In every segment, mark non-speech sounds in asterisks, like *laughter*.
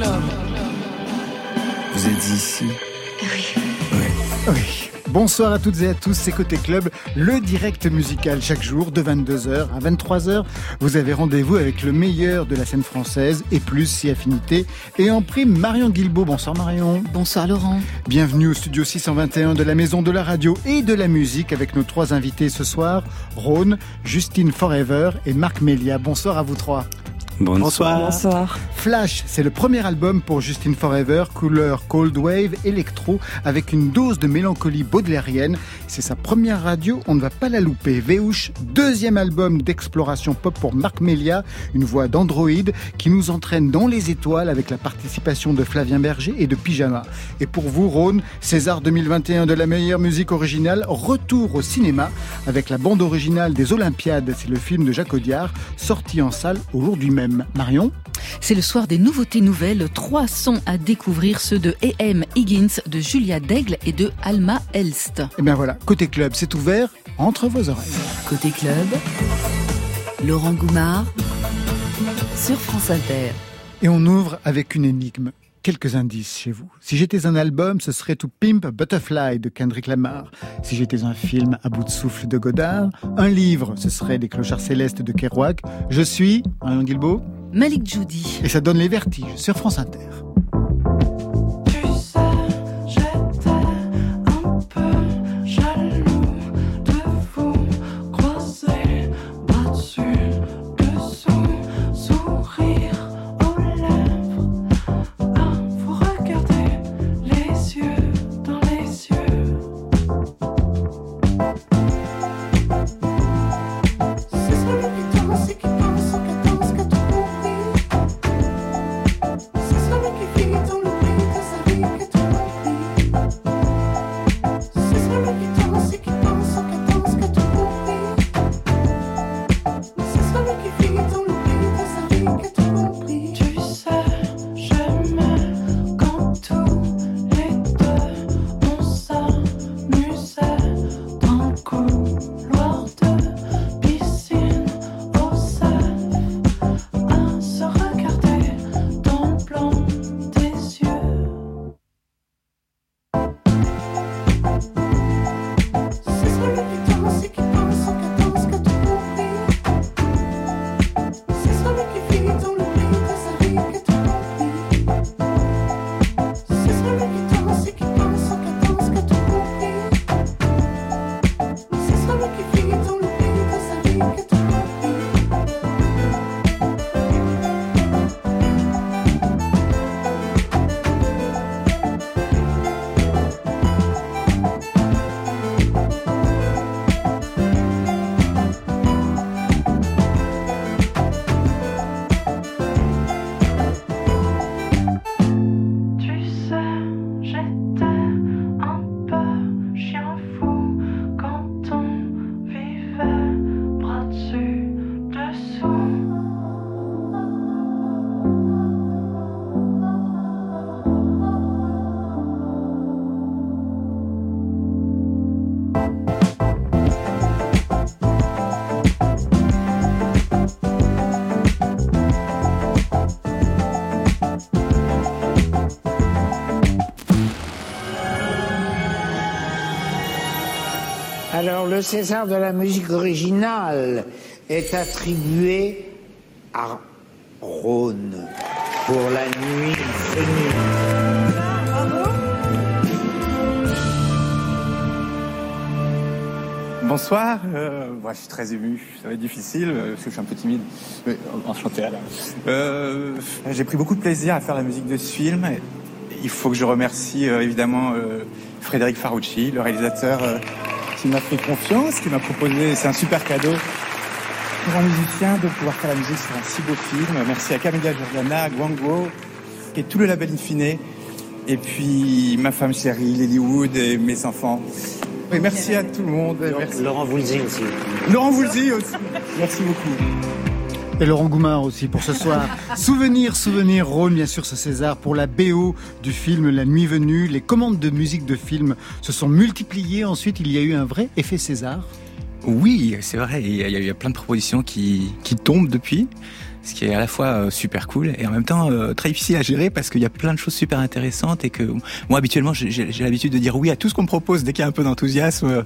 club. Vous êtes ici Oui. Oui. Bonsoir à toutes et à tous, c'est Côté Club, le direct musical chaque jour de 22h à 23h. Vous avez rendez-vous avec le meilleur de la scène française et plus si affinité. Et en prime, Marion Guilbault. Bonsoir Marion. Bonsoir Laurent. Bienvenue au studio 621 de la Maison de la Radio et de la Musique avec nos trois invités ce soir, Rhône, Justine Forever et Marc Melia. Bonsoir à vous trois. Bonsoir. Bonsoir. Flash, c'est le premier album pour Justine Forever, couleur cold wave, électro, avec une dose de mélancolie baudelairienne. C'est sa première radio, on ne va pas la louper. Véouche, deuxième album d'exploration pop pour Marc Melia, une voix d'androïde qui nous entraîne dans les étoiles avec la participation de Flavien Berger et de Pyjama. Et pour vous, Rhône, César 2021 de la meilleure musique originale, retour au cinéma avec la bande originale des Olympiades, c'est le film de Jacques Audiard, sorti en salle aujourd'hui même. Marion C'est le soir des nouveautés nouvelles. Trois sons à découvrir, ceux de E.M. Higgins, de Julia Daigle et de Alma Elst. Et Eh bien voilà, côté club, c'est ouvert entre vos oreilles. Côté club, Laurent Goumard sur France Inter. Et on ouvre avec une énigme. Quelques indices chez vous. Si j'étais un album, ce serait To Pimp a Butterfly de Kendrick Lamar. Si j'étais un film à bout de souffle de Godard, un livre, ce serait Des clochards célestes de Kerouac. Je suis Marion Guilbeault Malik Judy. et ça donne les vertiges sur France Inter. César de la musique originale est attribué à Rhône pour la nuit venue. Bonsoir, euh, je suis très ému, ça va être difficile euh, parce que je suis un peu timide, mais enchanté alors. Euh, J'ai pris beaucoup de plaisir à faire la musique de ce film. Il faut que je remercie euh, évidemment euh, Frédéric Farucci, le réalisateur qui m'a fait confiance, qui m'a proposé, c'est un super cadeau pour un musicien de pouvoir faire la musique sur un si beau film. Merci à Camilla Giordana, à Guango et tout le label Infine. Et puis ma femme chérie, Lilywood et mes enfants. Et merci à tout le monde. Merci. Laurent Voulzy aussi. Laurent Voulzy aussi. Merci beaucoup. Et Laurent Goumard aussi pour ce soir. *laughs* souvenir, souvenir, Rhône, bien sûr, ce César pour la BO du film La Nuit Venue. Les commandes de musique de film se sont multipliées. Ensuite, il y a eu un vrai effet César. Oui, c'est vrai. Il y, a, il y a plein de propositions qui, qui tombent depuis. Ce qui est à la fois euh, super cool et en même temps euh, très difficile à gérer parce qu'il y a plein de choses super intéressantes et que moi habituellement j'ai- l'habitude de dire oui à tout ce qu'on me propose dès qu'il y a un peu d'enthousiasme.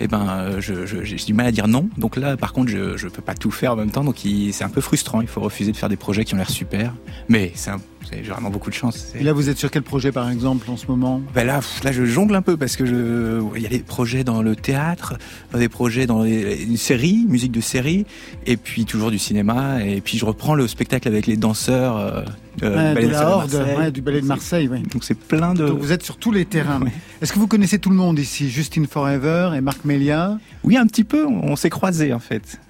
et ben euh, je- je- j'ai du mal à dire non. Donc là par contre je je peux pas tout faire en même temps donc c'est un peu frustrant. Il faut refuser de faire des projets qui ont l'air super. Mais c'est un- j'ai vraiment beaucoup de chance. Et là, vous êtes sur quel projet, par exemple, en ce moment? Ben là, là, je jongle un peu parce que je, il y a des projets dans le théâtre, des projets dans les, une série, musique de série, et puis toujours du cinéma, et puis je reprends le spectacle avec les danseurs euh, Ouais, Ballet de la Horde, ouais, du ballet de Marseille. Donc c'est plein de. Donc vous êtes sur tous les terrains. Est-ce que vous connaissez tout le monde ici? Justine Forever et Marc Melia? Oui, un petit peu. On s'est croisés en fait.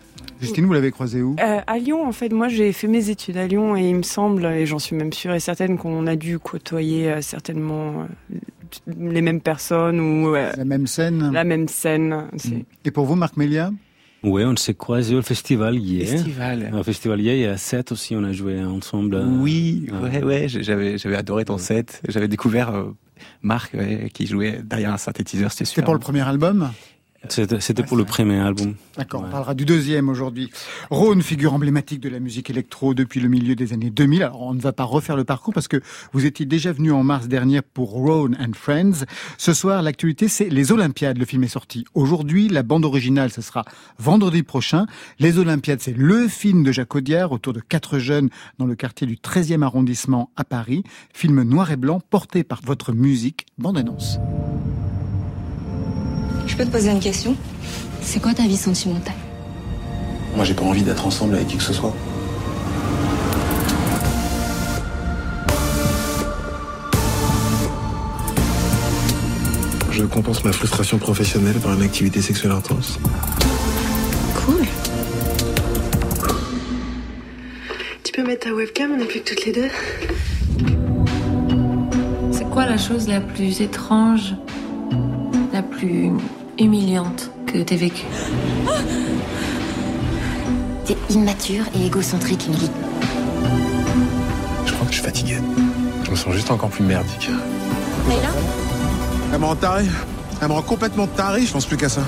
Justine, vous l'avez croisé où? Euh, à Lyon, en fait, moi j'ai fait mes études à Lyon et il me semble, et j'en suis même sûre et certaine, qu'on a dû côtoyer euh, certainement euh, les mêmes personnes ou euh, La même scène la même scène. C'est- Et pour vous, Marc Melia? Oui, on s'est croisés au festival hier. Festival. Au festival hier, il y a 7 aussi, on a joué ensemble. Oui, ouais, ouais. J'avais, j'avais adoré ton set. J'avais découvert euh, Marc ouais, qui jouait derrière un synthétiseur. C'était C'est super. pour le premier album? C'était pour le premier album. D'accord, on parlera du deuxième aujourd'hui. Rhône, figure emblématique de la musique électro depuis le milieu des années 2000. Alors, on ne va pas refaire le parcours parce que vous étiez déjà venu en mars dernier pour Rhône and Friends. Ce soir, l'actualité, c'est les Olympiades. Le film est sorti aujourd'hui. La bande originale, ce sera vendredi prochain. Les Olympiades, c'est le film de Jacques Audiard autour de quatre jeunes dans le quartier du 13e arrondissement à Paris. Film noir et blanc porté par votre musique. Bande annonce. Je peux te poser une question? C'est quoi ta vie sentimentale? Moi, j'ai pas envie d'être ensemble avec qui que ce soit. Je compense ma frustration professionnelle par une activité sexuelle intense. Cool. Tu peux mettre ta webcam, on n'est plus que toutes les deux. C'est quoi la chose la plus étrange, la plus humiliante que t'aies vécue T'es immature et égocentrique, Emily. Je crois que je suis fatigué. Je me sens juste encore plus merdique. Leïla Elle me rend taré. Elle me rend complètement taré, je pense plus qu'à ça.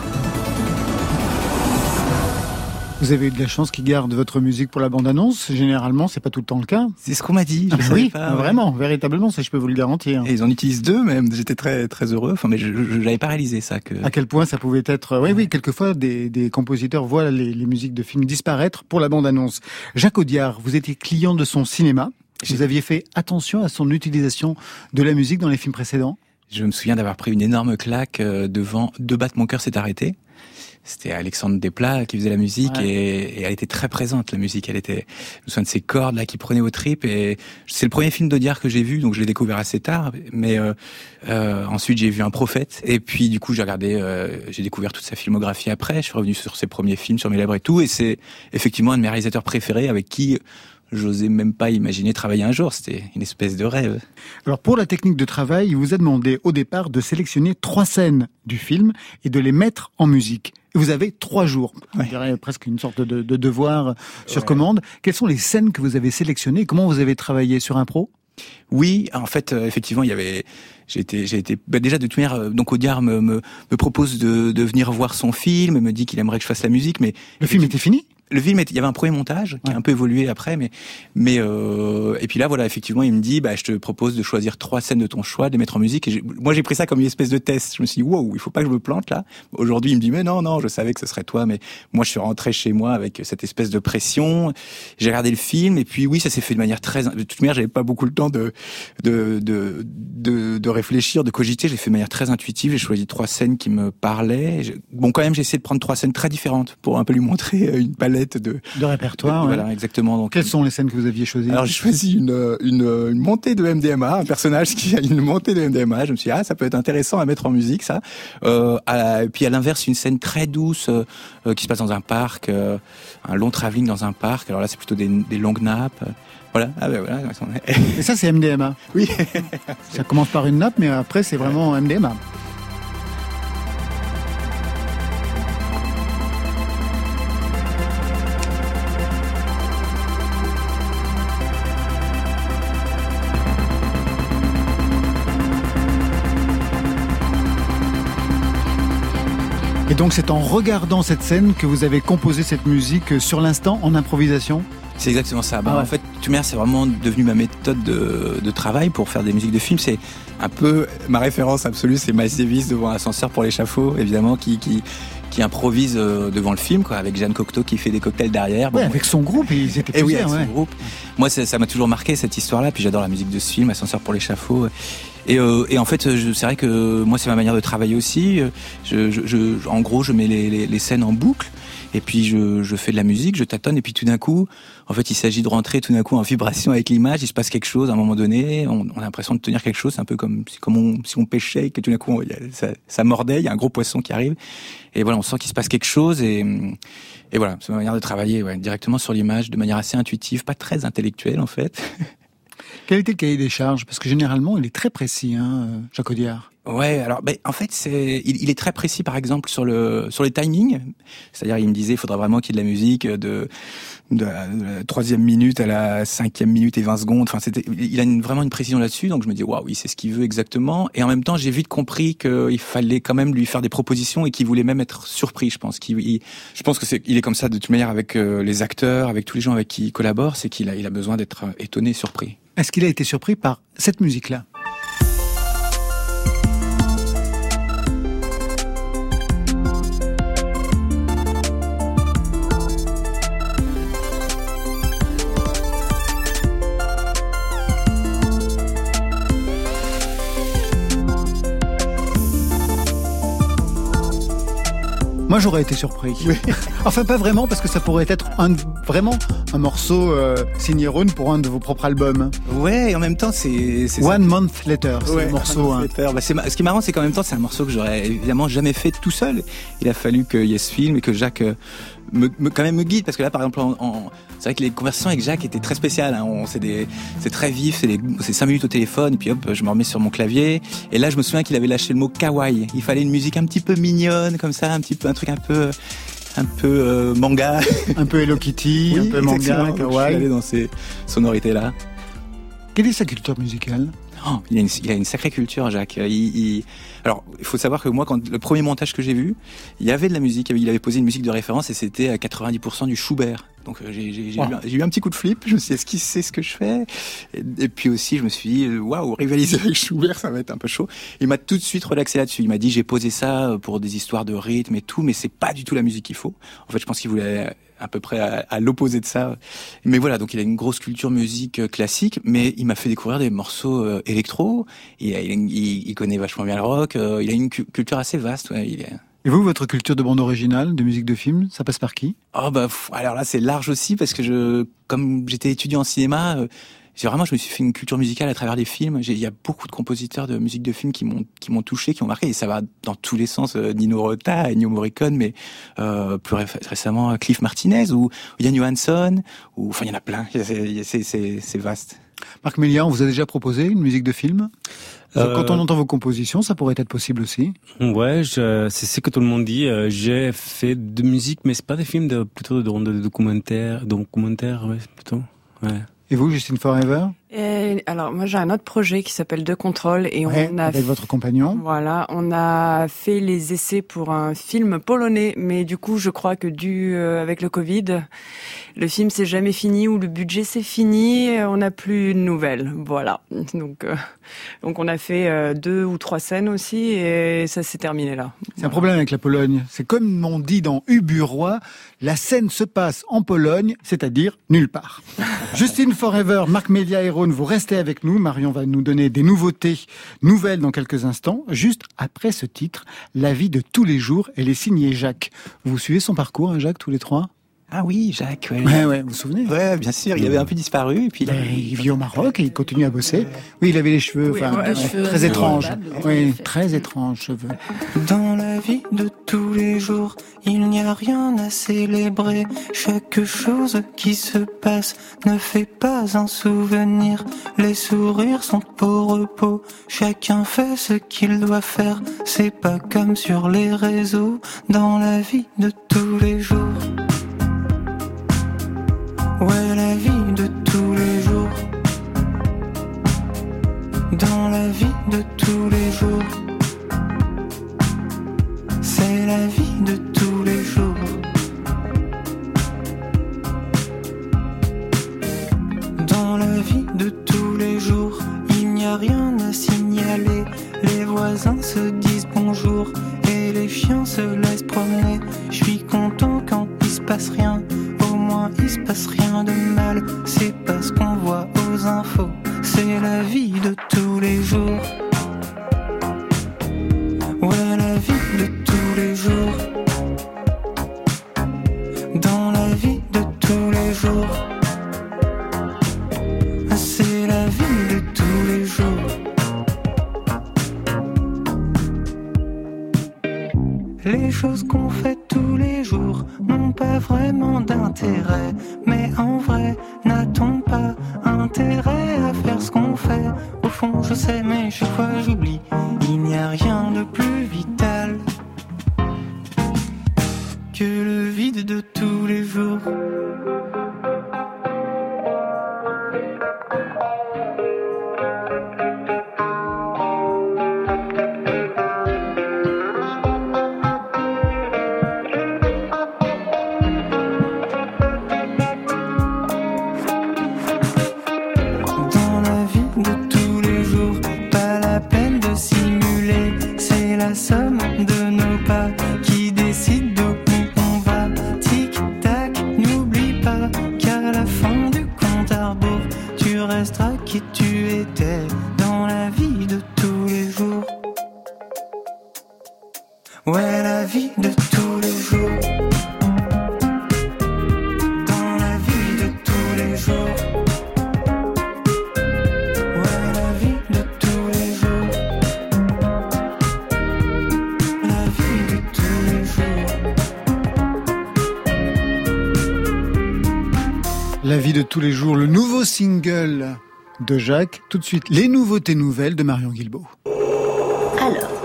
Vous avez eu de la chance qu'ils gardent votre musique pour la bande-annonce. Généralement, c'est pas tout le temps le cas. C'est ce qu'on m'a dit. Je Ah bah oui, pas, ouais. vraiment, véritablement, ça je peux vous le garantir. Et ils en utilisent deux même. J'étais très très heureux. Enfin, mais je, l'avais pas réalisé ça que. À quel point ça pouvait être... Oui, oui, quelquefois, des, des compositeurs voient les, les musiques de films disparaître pour la bande-annonce. Jacques Audiard, vous étiez client de son cinéma. Vous aviez fait attention à son utilisation de la musique dans les films précédents Je me souviens d'avoir pris une énorme claque euh, devant Deux battre mon cœur s'est arrêté. C'était Alexandre Desplat qui faisait la musique Ouais. et, et elle était très présente la musique. Elle était, je me souviens de ces cordes là qui prenaient aux tripes et c'est le premier film d'Audiard que j'ai vu donc je l'ai découvert assez tard. Mais euh, euh, ensuite j'ai vu Un prophète et puis du coup j'ai regardé, euh, j'ai découvert toute sa filmographie après. Je suis revenu sur ses premiers films, sur mes lèvres et tout et c'est effectivement un de mes réalisateurs préférés avec qui j'osais même pas imaginer travailler un jour. C'était une espèce de rêve. Alors pour la technique de travail, il vous a demandé au départ de sélectionner trois scènes du film et de les mettre en musique. Et Vous avez trois jours, on dirait presque une sorte de, de devoir sur commande. Quelles sont les scènes que vous avez sélectionnées? Comment vous avez travaillé? Sur un pro? Oui, en fait, euh, effectivement, il y avait. J'ai été, j'ai été. bah, déjà de toute manière, euh, donc Audiard me, me, me propose de, de venir voir son film, me dit qu'il aimerait que je fasse la musique, mais le film était fini? Le film, était- il y avait un premier montage qui a un peu évolué après, mais mais euh, et puis là, voilà, effectivement, il me dit, bah, je te propose de choisir trois scènes de ton choix, de les mettre en musique. Et moi, j'ai pris ça comme une espèce de test. Je me suis dit, wow, il faut pas que je me plante là. Aujourd'hui, il me dit, mais non, non, je savais que ce serait toi, mais moi, je suis rentré chez moi avec cette espèce de pression. J'ai regardé le film, et puis oui, ça s'est fait de manière très. De toute manière, j'avais pas beaucoup le temps de de de de, de réfléchir, de cogiter. J'ai fait de manière très intuitive. J'ai choisi trois scènes qui me parlaient. Bon, quand même, j'ai essayé de prendre trois scènes très différentes pour un peu lui montrer euh, une palette de De répertoire. ouais. voilà, exactement. Donc, Quelles sont les scènes que vous aviez choisies alors j'ai choisi une, euh, une, euh, une montée de MDMA, un personnage qui a une montée de MDMA. Je me suis dit, ah, ça peut être intéressant à mettre en musique, ça. Euh, à- et puis à l'inverse, une scène très douce euh, qui se passe dans un parc, euh, un long travelling dans un parc. Alors là, c'est plutôt des, des longues nappes. Voilà. Ah, ben voilà. Et ça, c'est MDMA. Oui. ça commence par une nappe, mais après, c'est vraiment MDMA. Et donc, c'est en regardant cette scène que vous avez composé cette musique sur l'instant, en improvisation C'est exactement ça. Bah, Ah ouais. En fait, Tumère, c'est vraiment devenu ma méthode de, de travail pour faire des musiques de films. C'est un peu ma référence absolue, c'est Miles Davis devant l'ascenseur pour l'échafaud, évidemment, qui, qui, qui improvise euh, devant le film, quoi, avec Jeanne Cocteau qui fait des cocktails derrière. Bon, Ouais, avec son groupe, ils étaient et oui, plusieurs. avec son ouais. groupe. Moi, ça m'a toujours marqué cette histoire-là. Puis j'adore la musique de ce film, Ascenseur pour l'échafaud. Et, euh, et en fait, c'est vrai que moi, c'est ma manière de travailler aussi. Je, je, je- en gros, je mets les, les, les scènes en boucle. Et puis je, je fais de la musique, je tâtonne, et puis tout d'un coup, en fait, il s'agit de rentrer tout d'un coup en vibration avec l'image. Il se passe quelque chose à un moment donné. On, on a l'impression de tenir quelque chose. C'est un peu comme comme on, si on pêchait que tout d'un coup, ça, ça mordait. Il y a un gros poisson qui arrive. Et voilà, on sent qu'il se passe quelque chose. Et, et voilà, c'est ma manière de travailler ouais, directement sur l'image, de manière assez intuitive, pas très intellectuelle en fait. Quel était le cahier des charges? Parce que généralement, il est très précis, hein, Jacques Audiard. Ouais, alors ben, en fait, c'est il, est très précis par exemple sur le sur les timings. C'est-à-dire, il me disait, il faudra vraiment qu'il y ait de la musique de de la, troisième minute à la cinquième minute et 20 secondes. Enfin, c'était, il a vraiment une précision là-dessus. Donc je me dis, waouh, oui, c'est ce qu'il veut exactement. Et en même temps, j'ai vite compris qu'il fallait quand même lui faire des propositions et qu'il voulait même être surpris. Je pense qu'il, il- je pense que c'est, il est comme ça de toute manière avec euh, les acteurs, avec tous les gens avec qui il collabore, c'est qu'il a, il a besoin d'être euh, étonné, surpris. Est-ce qu'il a été surpris par cette musique-là? Moi, j'aurais été surpris. *laughs* enfin, pas vraiment, parce que ça pourrait être un, vraiment un morceau euh, signé Rhône pour un de vos propres albums. Ouais, et en même temps, c'est, One Month Later, c'est Ouais, le morceau. hein. Bah, ce qui est marrant, c'est qu'en même temps, c'est un morceau que j'aurais évidemment jamais fait tout seul. Il a fallu qu'il y ait ce film et que Jacques euh, me, me- quand même me guide parce que là, par exemple, c'est vrai que les conversations avec Jacques étaient très spéciales. Hein. On, c'est des, c'est très vif, c'est, des, c'est cinq minutes au téléphone et puis hop, je me remets sur mon clavier. Et là, je me souviens qu'il avait lâché le mot kawaii. Il fallait une musique un petit peu mignonne comme ça, un petit peu un truc un peu un peu euh, manga, *laughs* un peu Hello Kitty, un peu manga. Donc, Je suis kawaii. allé dans ces sonorités là. Quelle est sa culture musicale Oh, il, a une, il a une sacrée culture, Jacques. Il, il- Alors, il faut savoir que moi, quand le premier montage que j'ai vu, il y avait de la musique. Il avait posé une musique de référence et c'était à 90% du Schubert. Donc, euh, j'ai j'ai- j'ai Wow. eu, un- j'ai eu un petit coup de flip. Je me suis dit, est-ce qu'il sait ce que je fais? Et, et puis aussi, je me suis dit, euh, waouh, rivaliser avec Schubert, ça va être un peu chaud. Il m'a tout de suite relaxé là-dessus. Il m'a dit, j'ai posé ça pour des histoires de rythme et tout, mais c'est pas du tout la musique qu'il faut. En fait, je pense qu'il voulait à peu près à, à l'opposé de ça. Mais voilà, donc il a une grosse culture musique euh, classique, mais il m'a fait découvrir des morceaux euh, électro. Il, a- il, connaît vachement bien le rock. euh, il a une cu- culture assez vaste. Ouais, il est... Et vous, votre culture de bande originale, de musique de film, ça passe par qui? Oh bah alors là c'est large aussi parce que je comme j'étais étudiant en cinéma, euh, j'ai vraiment je me suis fait une culture musicale à travers les films. Il y a beaucoup de compositeurs de musique de film qui m'ont qui m'ont touché, qui m'ont marqué et ça va dans tous les sens. euh, Nino Rota, Ennio Morricone, mais euh, plus ré- récemment Cliff Martinez ou Yann Johansson ou enfin il y en a plein. C'est c'est c'est c'est vaste. Marc Mélian, on vous a déjà proposé une musique de film? Euh, Quand on entend vos compositions, ça pourrait être possible aussi. Ouais, c'est ce que tout le monde dit. Euh, J'ai fait de musique, mais c'est pas des films, de, plutôt de, de, documentaires, documentaires, ouais, plutôt. Ouais. Et vous, Justine Forever? Et alors moi j'ai un autre projet qui s'appelle De Contrôle et Ouais, on a Avec votre compagnon Voilà, on a fait les essais pour un film polonais, mais du coup, je crois que dû euh, avec le Covid, le film s'est jamais fini ou le budget s'est fini, et on n'a plus de nouvelles. Voilà. *laughs* Donc, euh, donc on a fait euh, deux ou trois scènes aussi et ça s'est terminé là. C'est un problème avec la Pologne. C'est comme on dit dans Uburoi, la scène se passe en Pologne, c'est-à-dire nulle part. *laughs* Justine Forever, Marc Melia et Rhône, vous restez avec nous. Marion va nous donner des nouveautés, nouvelles dans quelques instants. Juste après ce titre, La vie de tous les jours, elle est signée Jacques. Vous suivez son parcours, hein, Jacques, tous les trois? Ah oui, Jacques. Ouais, Ouais, ouais, vous vous souvenez? Ouais, bien sûr. Il avait un peu disparu et puis là, il vit au Maroc et il continue à bosser. Oui, il avait les cheveux, Oui, enfin, ouais, ouais, cheveux très étranges. Oui, très étranges cheveux. Dans vie de tous les jours, il n'y a rien à célébrer. Chaque chose qui se passe ne fait pas un souvenir. Les sourires sont au repos, chacun fait ce qu'il doit faire. C'est pas comme sur les réseaux, dans la vie de tous les jours. Ouais, la vie de tous les jours. Dans la vie de tous les jours. C'est la vie de tous les jours. vie de tous les jours, il n'y a rien à signaler. Les voisins se disent bonjour et les chiens se laissent promener. Je suis content quand il se passe rien, au moins il se passe rien de mal. C'est pas ce qu'on voit aux infos, c'est la vie de tous les jours. De tous les jours, le nouveau single de Jacques. Tout de suite, les nouveautés nouvelles de Marion Guilbault. Alors,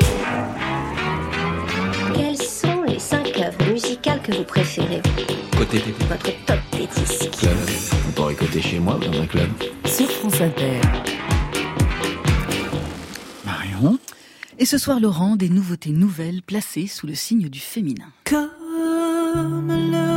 quelles sont les cinq œuvres musicales que vous préférez? Côté Votre top des disques club. On pourrait côté chez moi dans un club. Sur France Inter. Marion? Et ce soir, Laurent, des nouveautés nouvelles placées sous le signe du féminin. Come along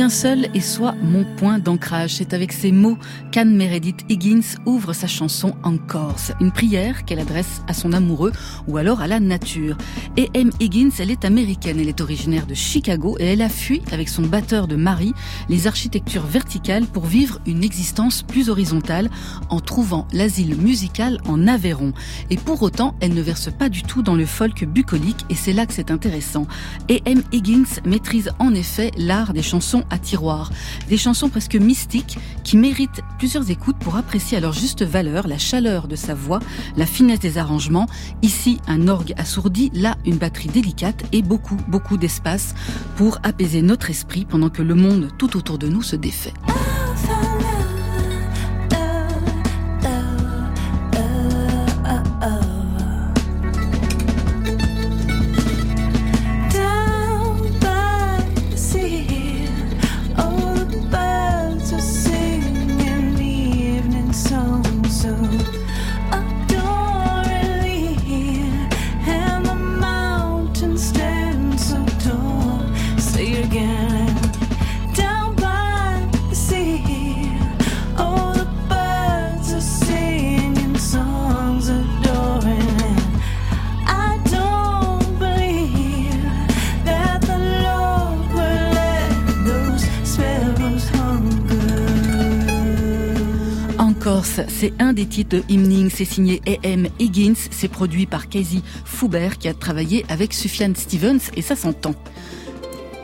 Viens seul et sois mon point d'ancrage. C'est avec ces mots qu'Anne Meredith Higgins ouvre sa chanson En Corse. Une prière qu'elle adresse à son amoureux ou alors à la nature. Et M. Higgins, elle est américaine. Elle est originaire de Chicago et elle a fui avec son batteur de mari les architectures verticales pour vivre une existence plus horizontale en trouvant l'asile musical en Aveyron. Et pour autant, elle ne verse pas du tout dans le folk bucolique et c'est là que c'est intéressant. Et M. Higgins maîtrise en effet l'art des chansons à tiroir. Des chansons presque mystiques qui méritent plusieurs écoutes pour apprécier à leur juste valeur la chaleur de sa voix, la finesse des arrangements. Ici, un orgue assourdi, là, une batterie délicate et beaucoup, beaucoup d'espace pour apaiser notre esprit pendant que le monde tout autour de nous se défait. C'est un des titres de c'est signé A.M. Higgins, c'est produit par Casey Foubert qui a travaillé avec Sufjan Stevens et ça s'entend.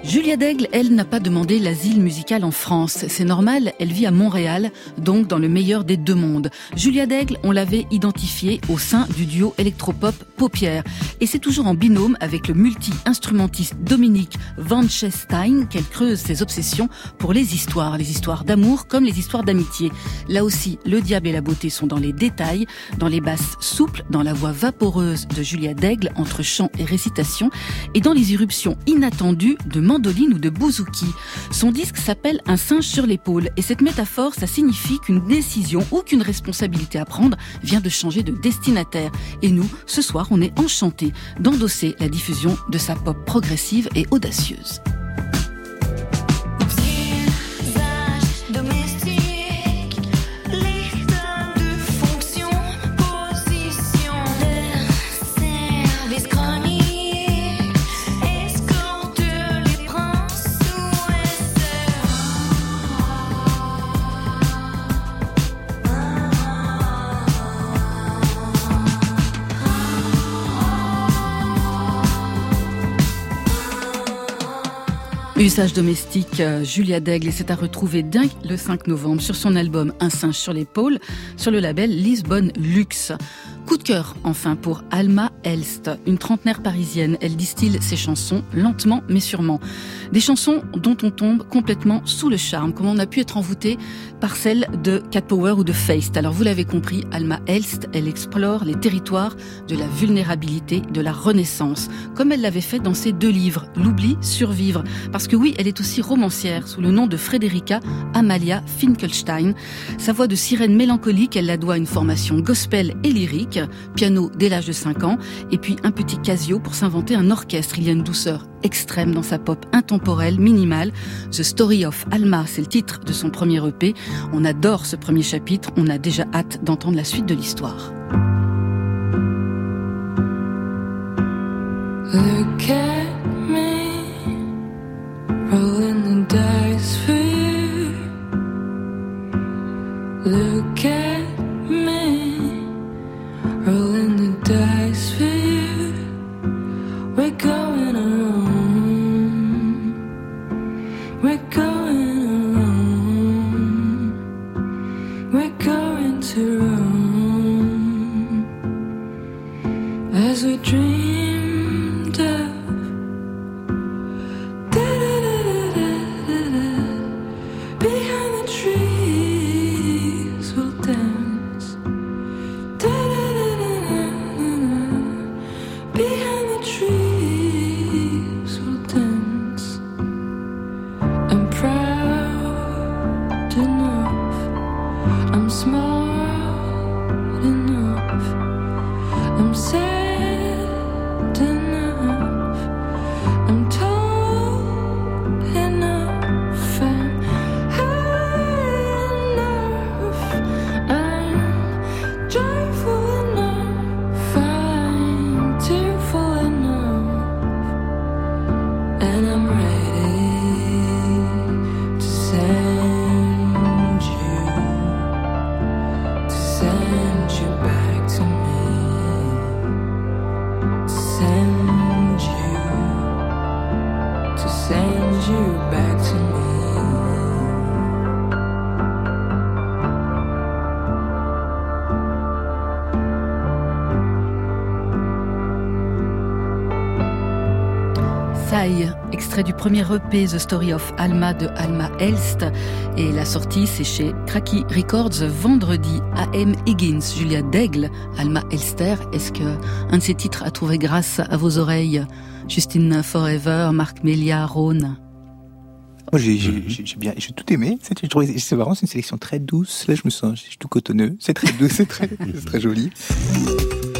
Julia Daigle, elle, n'a pas demandé l'asile musical en France. C'est normal, elle vit à Montréal, donc dans le meilleur des deux mondes. Julia Daigle, on l'avait identifiée au sein du duo électropop Paupière. Et c'est toujours en binôme avec le multi-instrumentiste Dominique Van Chestein qu'elle creuse ses obsessions pour les histoires. Les histoires d'amour comme les histoires d'amitié. Là aussi, le diable et la beauté sont dans les détails, dans les basses souples, dans la voix vaporeuse de Julia Daigle entre chant et récitation, et dans les irruptions inattendues de mandoline ou de bouzouki. Son disque s'appelle Un singe sur l'épaule et cette métaphore, ça signifie qu'une décision ou qu'une responsabilité à prendre vient de changer de destinataire. Et nous, ce soir, on est enchantés d'endosser la diffusion de sa pop progressive et audacieuse. Usage domestique, euh, Julia Daigle, et c'est à retrouver dingue le 5 novembre sur son album Un singe sur l'épaule, sur le label Lisbonne Luxe. Coup de cœur, enfin, pour Alma Elst, une trentenaire parisienne. Elle distille ses chansons lentement mais sûrement. Des chansons dont on tombe complètement sous le charme, comme on a pu être envoûté par celle de Cat Power ou de Feist. Alors vous l'avez compris, Alma Elst, elle explore les territoires de la vulnérabilité, de la renaissance, comme elle l'avait fait dans ses deux livres, L'oubli, Survivre. Parce que oui, elle est aussi romancière, sous le nom de Frederica Amalia Finkelstein. Sa voix de sirène mélancolique, elle la doit à une formation gospel et lyrique, piano dès l'âge de 5 ans, et puis un petit casio pour s'inventer un orchestre. Il y a une douceur extrême dans sa pop intemporelle, minimale. The Story of Alma, c'est le titre de son premier EP. On adore ce premier chapitre, on a déjà hâte d'entendre la suite de l'histoire. As we dreamed extrait du premier EP The Story of Alma de Alma Elst. Et la sortie, c'est chez Cracky Records vendredi. A.M. Higgins, Julia Daigle, Alma Elster. Est-ce que un de ces titres a trouvé grâce à vos oreilles? Justine Forever, Marc Melia, Rhône Moi, j'ai j'ai- j'ai- j'ai bien, j'ai tout aimé. C'est j'ai trouvé- c'est une sélection très douce. Là, je me sens, je suis tout cotonneux. C'est très doux, c'est très, *laughs* c'est très joli.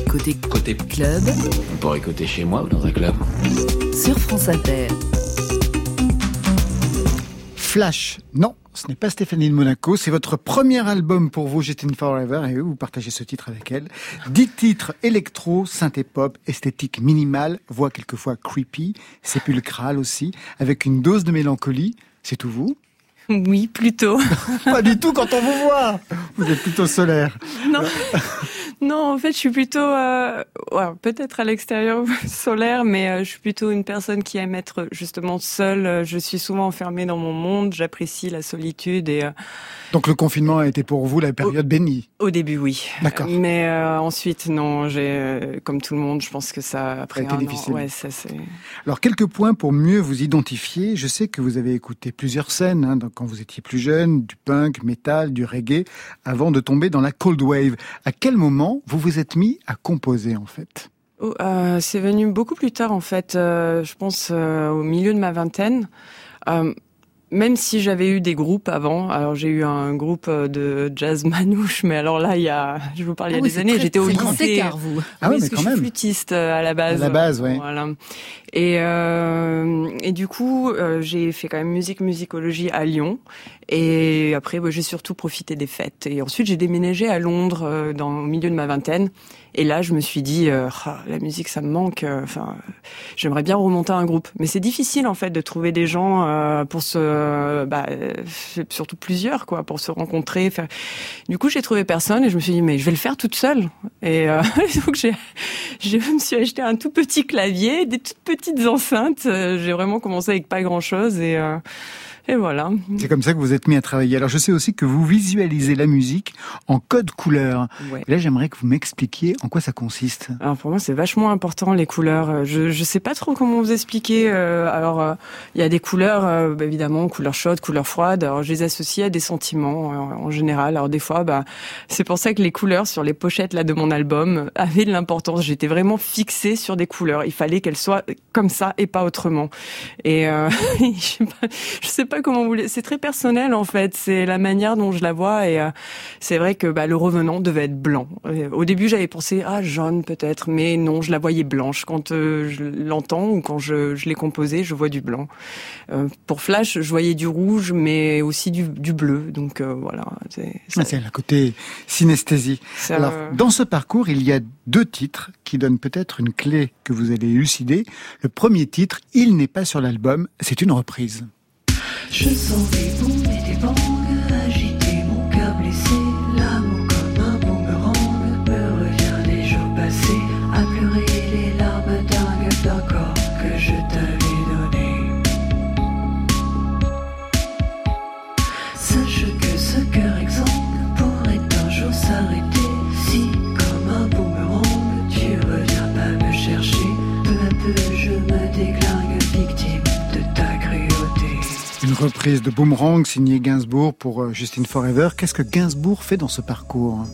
Côté Côté club On pourrait côté chez moi ou dans un club? sur France Inter. Flash, non, ce n'est pas Stéphanie de Monaco, c'est votre premier album pour vous, Justine Forever, et vous partagez ce titre avec elle. Dix titres électro, synthé pop, esthétique minimale, voix quelquefois creepy, sépulcrale aussi, avec une dose de mélancolie. C'est tout vous? Oui, plutôt. *laughs* Pas du tout quand on vous voit Vous êtes plutôt solaire. Non. Non, en fait, je suis plutôt, euh, ouais, peut-être à l'extérieur *laughs* solaire, mais euh, je suis plutôt une personne qui aime être justement seule. Je suis souvent enfermée dans mon monde. J'apprécie la solitude et euh, Donc le confinement a été pour vous la période bénie? au début, oui. D'accord. Mais ensuite, non. J'ai, comme tout le monde, je pense que ça après été un an, difficile. ouais, ça c'est. Alors quelques points pour mieux vous identifier. Je sais que vous avez écouté plusieurs scènes hein, quand vous étiez plus jeune, du punk, metal, du reggae, avant de tomber dans la cold wave. À quel moment vous vous êtes mis à composer en fait? Oh, euh, c'est venu beaucoup plus tard en fait. Euh, je pense euh, au milieu de ma vingtaine. Euh, même si j'avais eu des groupes avant, alors j'ai eu un groupe euh, de jazz manouche, mais alors là, il y a, je vous parlais Ah il y a oui, des années, j'étais au lycée. écart, vous. Ah oui, oui, mais parce que quand je suis même. flûtiste euh, à la base. À la base, ouais. Voilà. Et euh, du coup, euh, j'ai fait quand même musique musicologie à Lyon. Et après, ouais, j'ai surtout profité des fêtes. Et ensuite, j'ai déménagé à Londres euh, dans au milieu de ma vingtaine. Et là, je me suis dit, euh, Ah, la musique, ça me manque. Enfin, j'aimerais bien remonter un groupe. Mais c'est difficile en fait de trouver des gens pour se, bah, surtout plusieurs quoi, pour se rencontrer. Du coup, j'ai trouvé personne et je me suis dit, mais je vais le faire toute seule. Et *laughs* donc j'ai, je me suis acheté un tout petit clavier, des toutes petites enceintes. Euh, J'ai vraiment commencé avec pas grand chose et euh, et voilà. C'est comme ça que vous êtes mis à travailler. Alors je sais aussi que vous visualisez la musique en code couleur. Ouais. Et là j'aimerais que vous m'expliquiez en quoi ça consiste. Alors pour moi, c'est vachement important les couleurs. Euh, Je je sais pas trop comment vous expliquer. Euh, alors euh, il y a des couleurs euh, bah, évidemment, couleurs chaudes, couleurs froides. Alors je les associe à des sentiments en général. Alors des fois, bah c'est pour ça que les couleurs sur les pochettes là de mon album avaient de l'importance. J'étais vraiment fixée sur des couleurs. Il fallait qu'elles soient comme ça et pas autrement. Et euh, *laughs* je sais pas, je sais pas comment vous. les- C'est très personnel en fait. C'est la manière dont je la vois et euh, c'est vrai que bah, le revenant devait être blanc. Euh, Au début, j'avais pensé ah jaune peut-être, mais non, je la voyais blanche. Quand euh, je l'entends ou quand je, je l'ai composée, je vois du blanc. Euh, pour Flash, je voyais du rouge, mais aussi du, du bleu. Donc voilà. c'est- Ah, le côté synesthésie. Ça- Alors dans ce parcours, il y a deux titres qui donnent peut-être une clé que vous allez élucider. Le premier titre, il n'est pas sur l'album, c'est une reprise. Je sens des booms et des bangs reprise de Boomerang signée Gainsbourg pour euh, Justine Forever. Qu'est-ce que Gainsbourg fait dans ce parcours?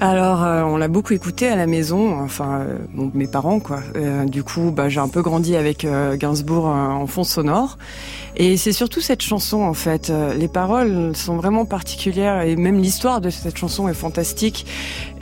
Alors, euh, on l'a beaucoup écouté à la maison, enfin, euh, bon, mes parents, quoi. Euh, du coup, bah, j'ai un peu grandi avec euh, Gainsbourg euh, en fond sonore. Et c'est surtout cette chanson, en fait. Euh, les paroles sont vraiment particulières et même l'histoire de cette chanson est fantastique.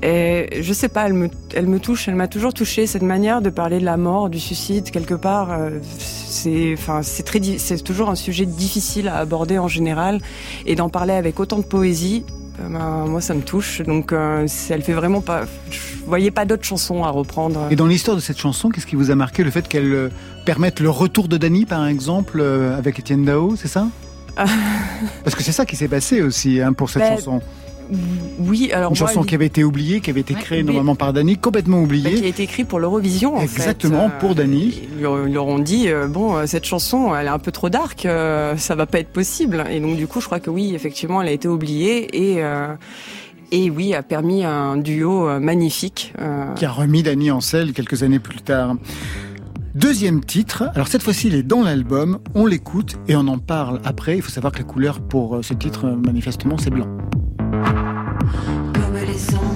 Et je sais pas, elle me, elle me touche, elle m'a toujours touchée. Cette manière de parler de la mort, du suicide, quelque part, c'est, enfin, c'est très, c'est toujours un sujet difficile à aborder en général. Et d'en parler avec autant de poésie, ben, moi, ça me touche. Donc, euh, elle fait vraiment pas. Je voyais pas d'autres chansons à reprendre. Et dans l'histoire de cette chanson, qu'est-ce qui vous a marqué Le fait qu'elle euh, permette le retour de Dany, par exemple, euh, avec Étienne Dao, c'est ça? *laughs* Parce que c'est ça qui s'est passé aussi hein, pour cette Ben, chanson. Oui, alors Une moi, chanson qui avait été oubliée, qui avait été Ouais, créée normalement par Dany, complètement bah, oubliée. qui a été écrit pour l'Eurovision, en Exactement, fait. Euh, pour Dany. Ils leur- ont dit, euh, bon, euh, cette chanson, elle est un peu trop dark, euh, ça va pas être possible. Et donc, du coup, je crois que oui, effectivement, elle a été oubliée et, euh, et oui, a permis un duo euh, magnifique. euh, qui a remis Dany en selle quelques années plus tard. Deuxième titre, alors cette fois-ci il est dans l'album, on l'écoute et on en parle après. Il faut savoir que la couleur pour euh, ce titre, euh, manifestement, c'est blanc. Comme les anges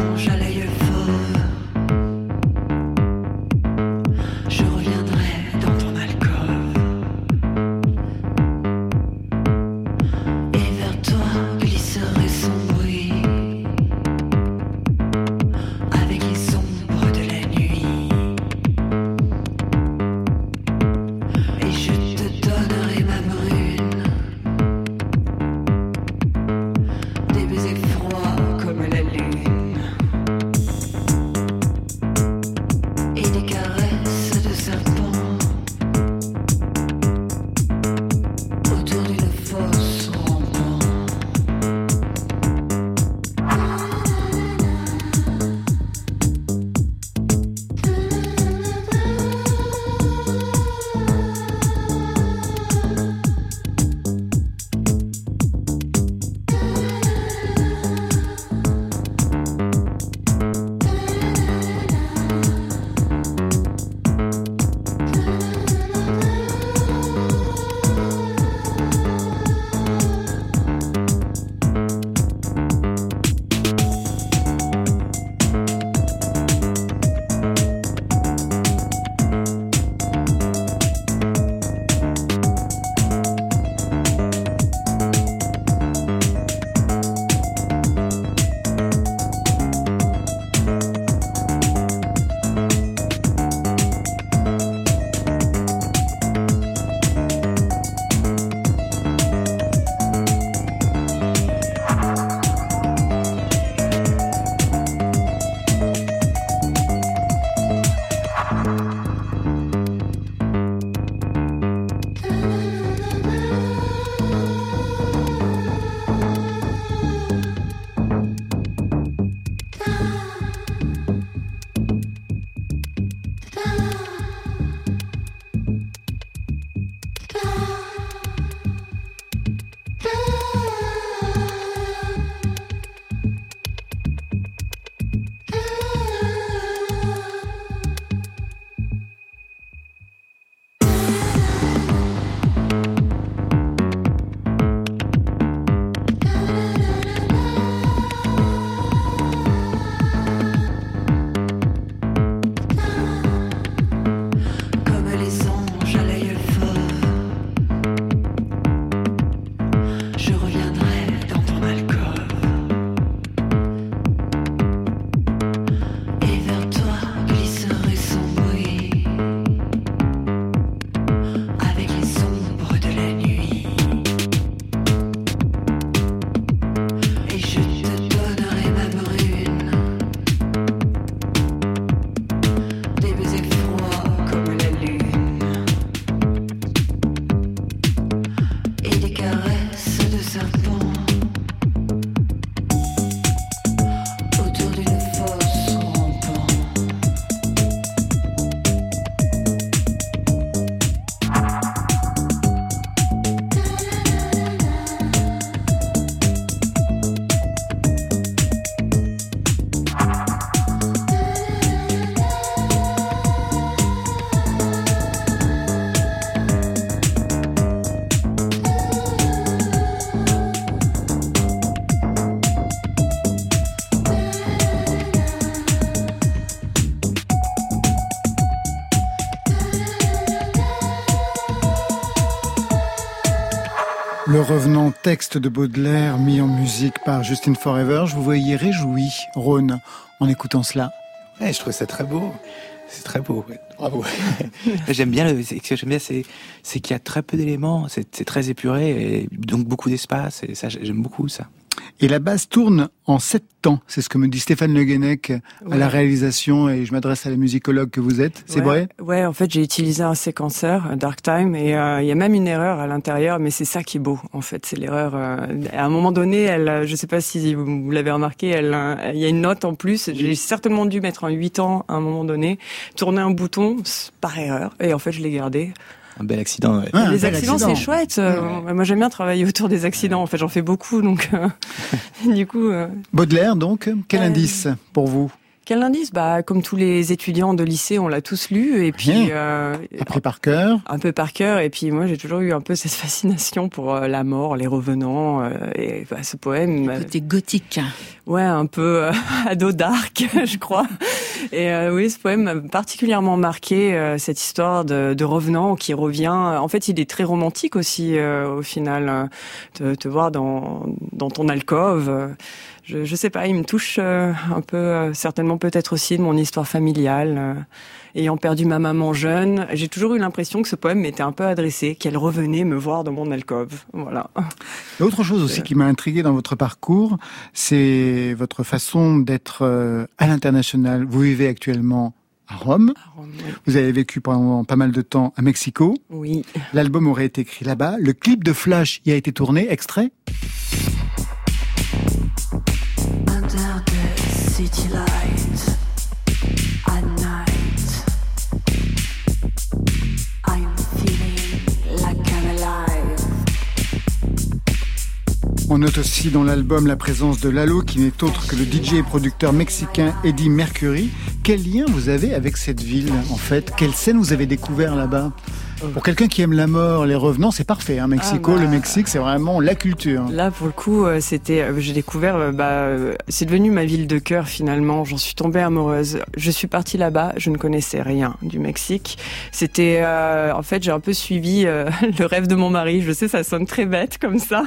revenant texte de Baudelaire mis en musique par Justine Forever, je vous voyais réjoui, Rhône, en écoutant cela. Ouais, je trouve ça très beau. C'est très beau. ouais. Bravo. *laughs* j'aime bien le, c'est- ce que j'aime bien, c'est, c'est qu'il y a très peu d'éléments. C'est, c'est très épuré et donc beaucoup d'espace. Et ça, j'aime beaucoup ça. Et la base tourne en sept temps, c'est ce que me dit Stéphane Le Guenec à la réalisation, et je m'adresse à la musicologue que vous êtes, c'est ouais, vrai? Ouais, en fait, j'ai utilisé un séquenceur, un Dark Time, et euh, il y a même une erreur à l'intérieur, mais c'est ça qui est beau, en fait. C'est l'erreur. euh, à un moment donné, elle, euh, je sais pas si vous, vous l'avez remarqué, elle, il y a une note en plus. J'ai certainement dû mettre un 8 ans à un moment donné, tourner un bouton par erreur, et en fait, je l'ai gardé. Un bel accident. ouais. les accidents, c'est chouette. Euh, Moi, j'aime bien travailler autour des accidents. En fait, j'en fais beaucoup, donc euh, *laughs* du coup. euh, Baudelaire, donc, quel Euh, indice pour vous? Quel indice? Bah, comme tous les étudiants de lycée, on l'a tous lu et puis euh, Appris par cœur un peu par cœur. Et puis moi, j'ai toujours eu un peu cette *laughs* fascination pour euh, la mort, les revenants euh, et bah, ce poème. Côté gothique. Ouais, un peu euh, *laughs* ado dark, *laughs* je crois. Et euh, oui, ce poème m'a particulièrement marqué euh, cette histoire de, de revenant qui revient. En fait, il est très romantique aussi euh, au final. euh, te, te voir dans dans ton alcôve. Je, je sais pas, il me touche euh, un peu, euh, certainement peut-être aussi de mon histoire familiale. euh, ayant perdu ma maman jeune, j'ai toujours eu l'impression que ce poème m'était un peu adressé, qu'elle revenait me voir dans mon alcôve. Voilà. Et Autre chose aussi qui m'a intrigué dans votre parcours, c'est votre façon d'être à l'international. Vous vivez actuellement à Rome. Vous avez vécu pendant pas mal de temps à Mexico. Oui. L'album aurait été écrit là-bas. Le clip de Flash y a été tourné, extrait. On note aussi dans l'album la présence de Lalo, qui n'est autre que le DJ et producteur mexicain Eddie Mercury. Quel lien vous avez avec cette ville, en fait? Quelle scène vous avez découvert là-bas? Pour quelqu'un qui aime la mort, les revenants, c'est parfait. Hein. Mexico, Ah bah. le Mexique, c'est vraiment la culture. Là, pour le coup, euh, c'était, euh, j'ai découvert, euh, bah, c'est devenu ma ville de cœur finalement. J'en suis tombée amoureuse. Je suis partie là-bas, je ne connaissais rien du Mexique. C'était, euh, en fait, j'ai un peu suivi euh, *laughs* le rêve de mon mari. Je sais, ça sonne très bête comme ça,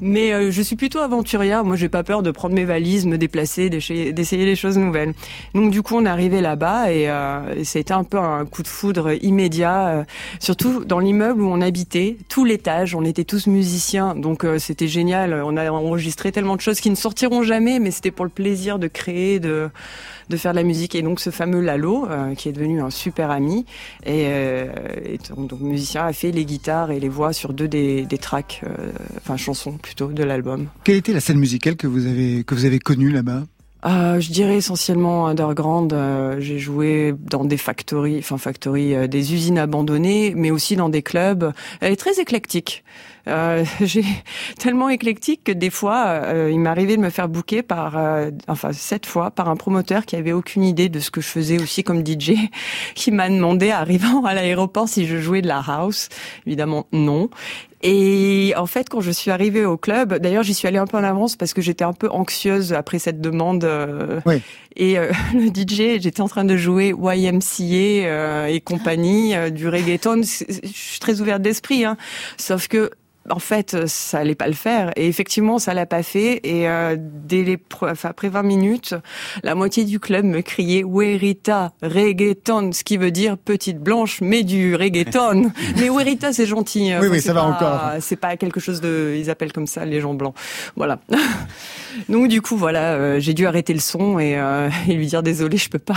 mais euh, je suis plutôt aventurière. Moi, j'ai pas peur de prendre mes valises, me déplacer, d'essayer des choses nouvelles. Donc, du coup, on est arrivé là-bas et, euh, et ça a été un peu un coup de foudre immédiat. Surtout dans l'immeuble où on habitait, tout l'étage, on était tous musiciens, donc euh, c'était génial. On a enregistré tellement de choses qui ne sortiront jamais, mais c'était pour le plaisir de créer, de faire de la musique. Et donc ce fameux Lalo, euh, qui est devenu un super ami, et, euh, donc, musicien, a fait les guitares et les voix sur deux des, des tracks, enfin chansons plutôt, de l'album. Quelle était la scène musicale que vous avez, que vous avez connue là-bas? Euh, je dirais essentiellement underground. Euh, j'ai joué dans des factories, enfin factories, euh, des usines abandonnées, mais aussi dans des clubs. Elle est très éclectique. Euh, *laughs* j'ai tellement éclectique que des fois, euh, il m'arrivait de me faire booker par, euh, enfin cette fois, par un promoteur qui avait aucune idée de ce que je faisais aussi comme DJ, *laughs* qui m'a demandé, arrivant à l'aéroport, si je jouais de la house. Évidemment, non. Et en fait, quand je suis arrivée au club, d'ailleurs, j'y suis allée un peu en avance parce que j'étais un peu anxieuse après cette demande. euh, Et euh, *laughs* le DJ, j'étais en train de jouer YMCA euh, et compagnie, euh, du reggaeton. Je suis très ouverte d'esprit, hein. sauf que en fait, ça allait pas le faire. Et effectivement, ça l'a pas fait. Et euh, dès les, enfin, après 20 minutes, la moitié du club me criait Werita reggaeton, ce qui veut dire petite blanche, mais du reggaeton. *laughs* mais Werita, c'est gentil. Oui, Enfin, oui, c'est ça va pas- encore. C'est pas quelque chose de, ils appellent comme ça les gens blancs. Voilà. *laughs* Donc du coup, voilà, euh, j'ai dû arrêter le son et, euh, et lui dire désolé, je peux pas.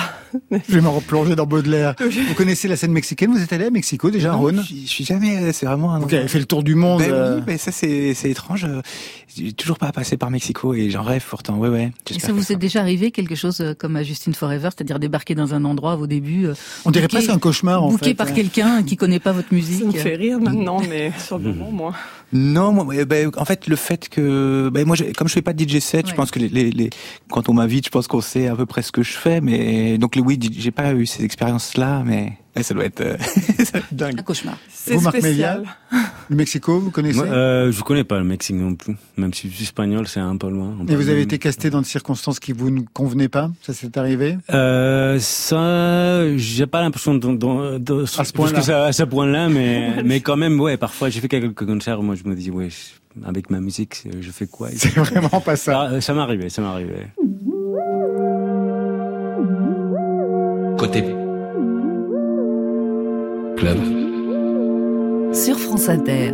Je vais me replonger dans Baudelaire. *laughs* Vous connaissez la scène mexicaine? Vous êtes allé à Mexico déjà, Non, Rhône? Je suis jamais. C'est vraiment un. Vous avez fait le tour du monde. Ben euh, oui, mais ça c'est c'est étrange. euh, J'ai toujours pas passé par Mexico et j'en rêve pourtant. Ouais ouais. Et ça vous est déjà arrivé quelque chose euh, comme à Justine Forever, c'est-à-dire débarquer dans un endroit à vos débuts, euh, On dirait booké- presque un cauchemar, en booké fait. par quelqu'un qui connaît pas votre musique. Ça me fait rire maintenant, mais *laughs* sur le moment, moi. Non, moi, ben, en fait, le fait que, ben, moi, je- comme je fais pas de DJ set, je pense que les, les, les- quand on m'invite, je pense qu'on sait à peu près ce que je fais, mais donc, oui, j'ai pas eu ces expériences-là, mais Eh, ça doit être, euh, *laughs* ça doit être dingue. Un cauchemar. Vous, Marc Melia, le Mexico, vous connaissez Moi, euh, je connais pas le Mexique non plus. Même si je suis espagnol, c'est un peu loin. un Et vous avez été casté dans des circonstances qui vous ne convenaient pas? Ça s'est arrivé? Euh, ça, j'ai pas l'impression de, de, de, À ce point-là. plus que ça- à ce point-là, mais, *laughs* mais quand même, ouais, parfois, j'ai fait quelques concerts, moi, je me dis, ouais, avec ma musique, c'est- je fais quoi? *laughs* C'est vraiment pas ça. Ah, ça m'est arrivé, ça m'est arrivé. Côté club. Sur France Inter.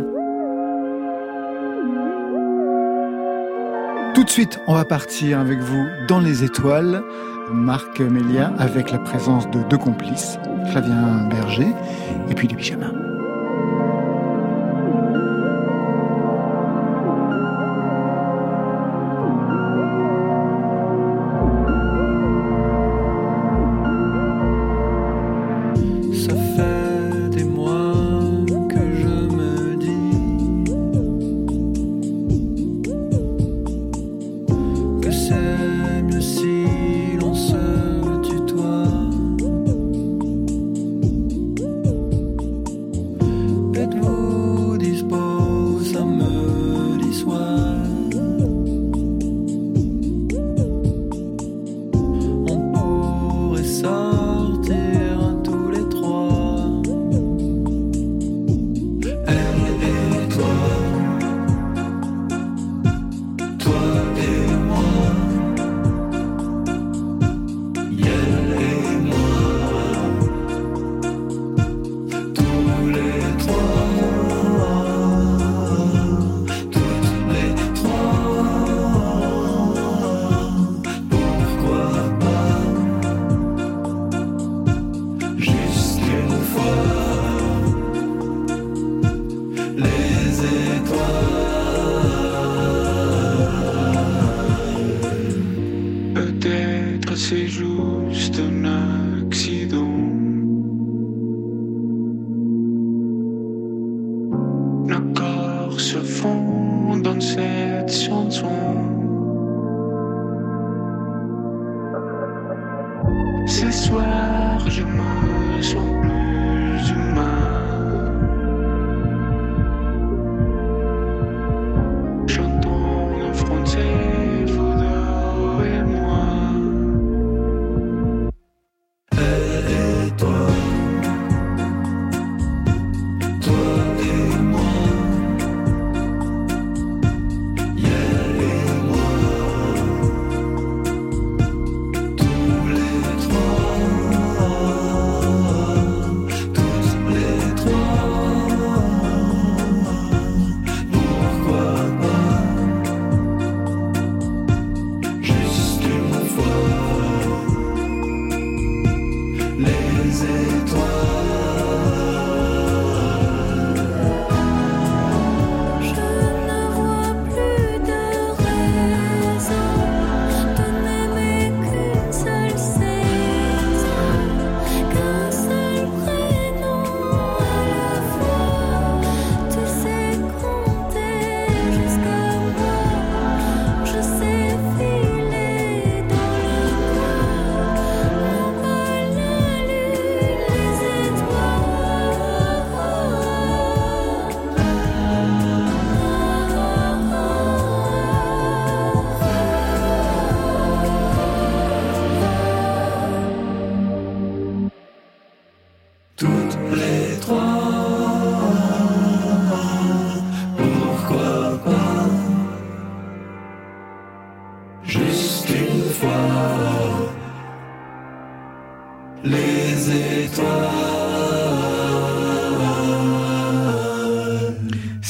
Tout de suite, on va partir avec vous dans les étoiles, Marc Melia, avec la présence de deux complices, Flavien Berger et puis les pyjamas. Dans cette chanson. Ce soir, je me sens plus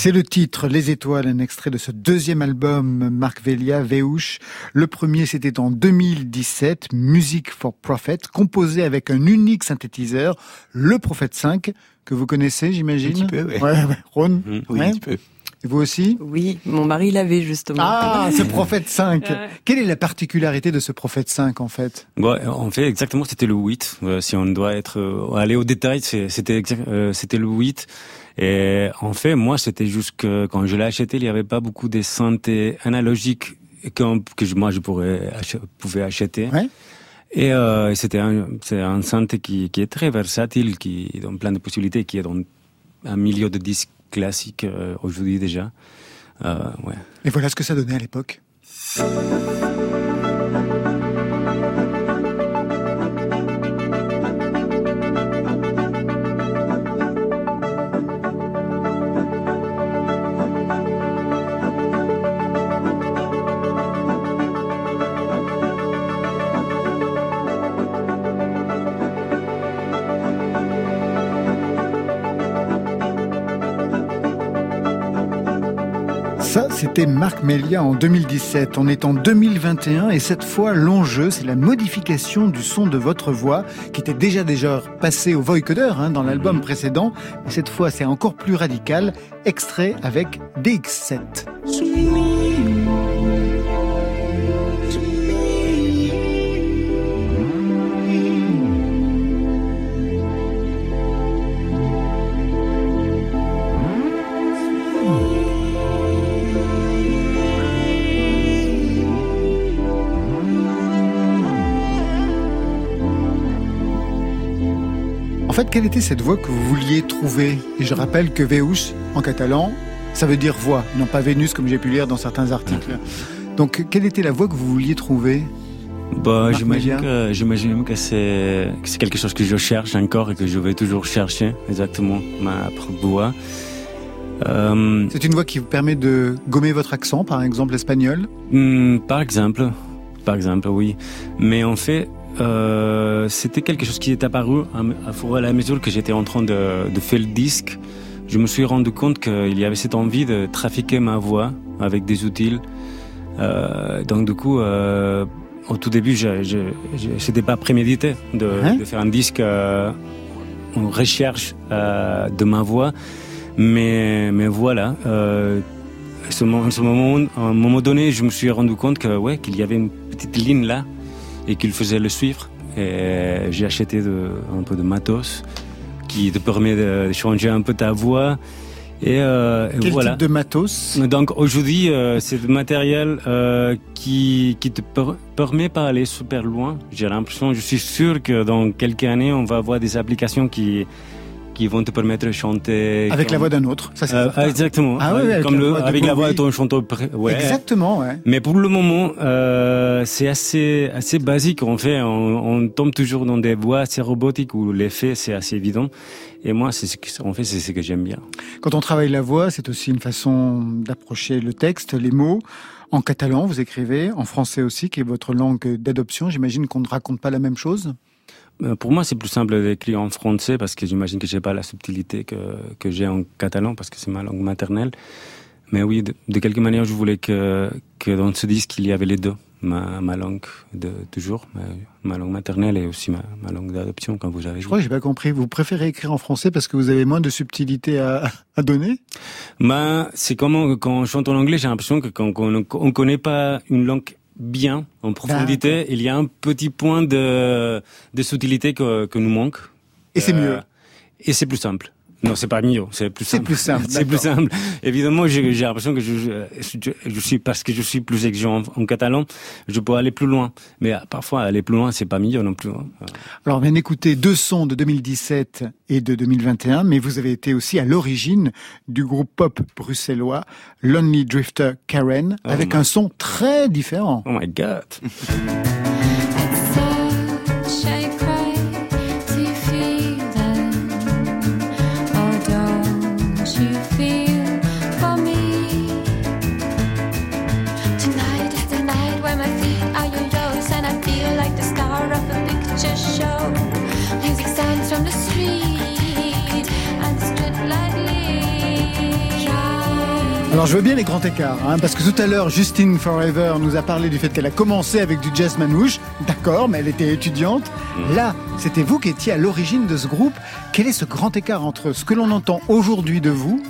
C'est le titre Les Étoiles, un extrait de ce deuxième album Marc Velia, Véouche. Le premier, c'était en 2017, Music for Prophet, composé avec un unique synthétiseur, le Prophet 5, que vous connaissez, j'imagine? Un petit peu, ouais. ouais. Ron? Oui, Ouais. un petit peu. Et vous aussi? Oui, mon mari l'avait justement. Ah, ce Prophète 5 Ouais. Quelle est la particularité de ce Prophète 5, en fait? Ouais, en fait, exactement, c'était le 8. Euh, si on doit être euh, aller au détail, c'était euh, c'était le 8. Et en fait, moi, c'était juste que quand je l'ai acheté, il n'y avait pas beaucoup de synthés analogiques que, moi je pourrais ach- pouvais acheter. Ouais. Et euh, c'était un, c'est un synthé qui, qui est très versatile, qui donne plein de possibilités, qui est dans un milieu de disques classiques euh, aujourd'hui déjà. Euh, ouais. Et voilà ce que ça donnait à l'époque. C'était Marc Melia en 2017. On est en 2021 et cette fois, l'enjeu, c'est la modification du son de votre voix qui était déjà déjà passé au vocoder hein, dans l'album précédent. Mais cette fois, c'est encore plus radical. Extrait avec DX7. En fait, quelle était cette voix que vous vouliez trouver? Et je rappelle que Veus, en catalan, ça veut dire voix, non pas Vénus comme j'ai pu lire dans certains articles. Donc, quelle était la voix que vous vouliez trouver? Bah, j'imagine que, j'imagine que c'est, que c'est quelque chose que je cherche encore et que je vais toujours chercher, exactement, ma propre voix. Euh, C'est une voix qui vous permet de gommer votre accent, par exemple espagnol Hmm, par exemple, par exemple, oui. Mais en fait, euh, c'était quelque chose qui est apparu à, à fur et à mesure que j'étais en train de, de faire le disque. Je me suis rendu compte qu'il y avait cette envie de trafiquer ma voix avec des outils. Euh, donc du coup, euh, au tout début, je, c'était pas prémédité de, Hein? de faire un disque en recherche de ma voix. Mais, mais voilà, euh, ce, mo- ce moment, à un moment donné, je me suis rendu compte que ouais, qu'il y avait une petite ligne là et qu'il faisait le suivre. Et j'ai acheté de, un peu de matos qui te permet de, changer un peu ta voix. Et, euh, et Quel voilà. type de matos? Donc aujourd'hui, euh, c'est du matériel euh, qui, qui te per- permet pas aller super loin. J'ai l'impression, je suis sûr que dans quelques années, on va avoir des applications qui qui vont te permettre de chanter Avec la voix d'un autre, ça c'est Euh, exactement. Ah ouais, avec comme la le- voix de avec la voix de ton chanteur. Ouais. Exactement, ouais. Mais pour le moment, euh, c'est assez assez basique. En fait, on, on tombe toujours dans des voix assez robotiques où l'effet c'est assez évident. Et moi, c'est ce que en fait, c'est ce que j'aime bien. Quand on travaille la voix, c'est aussi une façon d'approcher le texte, les mots. En catalan, vous écrivez, en français aussi, qui est votre langue d'adoption. J'imagine qu'on ne raconte pas la même chose. Euh, Pour moi, c'est plus simple d'écrire en français parce que j'imagine que j'ai pas la subtilité que, que j'ai en catalan parce que c'est ma langue maternelle. Mais oui, de, de quelque manière, je voulais que, que dans ce disque, il y avait les deux. Ma, ma langue de toujours, ma, ma langue maternelle et aussi ma, ma langue d'adoption, quand vous avez Je crois que j'ai pas compris. Vous préférez écrire en français parce que vous avez moins de subtilité à, à donner? Ben, c'est comme quand on chante en anglais, j'ai l'impression que quand on ne connaît pas une langue bien, en profondité, il y a un petit point de, de subtilité que, que nous manque. Et c'est mieux. Et c'est plus simple. Non, c'est pas mieux, c'est plus C'est simple. plus simple, *laughs* c'est plus simple. Évidemment, j'ai j'ai l'impression que je, je, je suis, parce que je suis plus exigeant en, en catalan, je peux aller plus loin. Mais euh, parfois, aller plus loin, c'est pas mieux non plus. hein. Alors, on vient d'écouter deux sons de 2017 et de 2021, mais vous avez été aussi à l'origine du groupe pop bruxellois Lonely Drifter Karen, Oh avec my- un son très différent. Oh my god. *laughs* Alors je veux bien les grands écarts, hein, parce que tout à l'heure, Justine Forever nous a parlé du fait qu'elle a commencé avec du jazz manouche, d'accord, mais elle était étudiante. Là, c'était vous qui étiez à l'origine de ce groupe. Quel est ce grand écart entre ce que l'on entend aujourd'hui de vous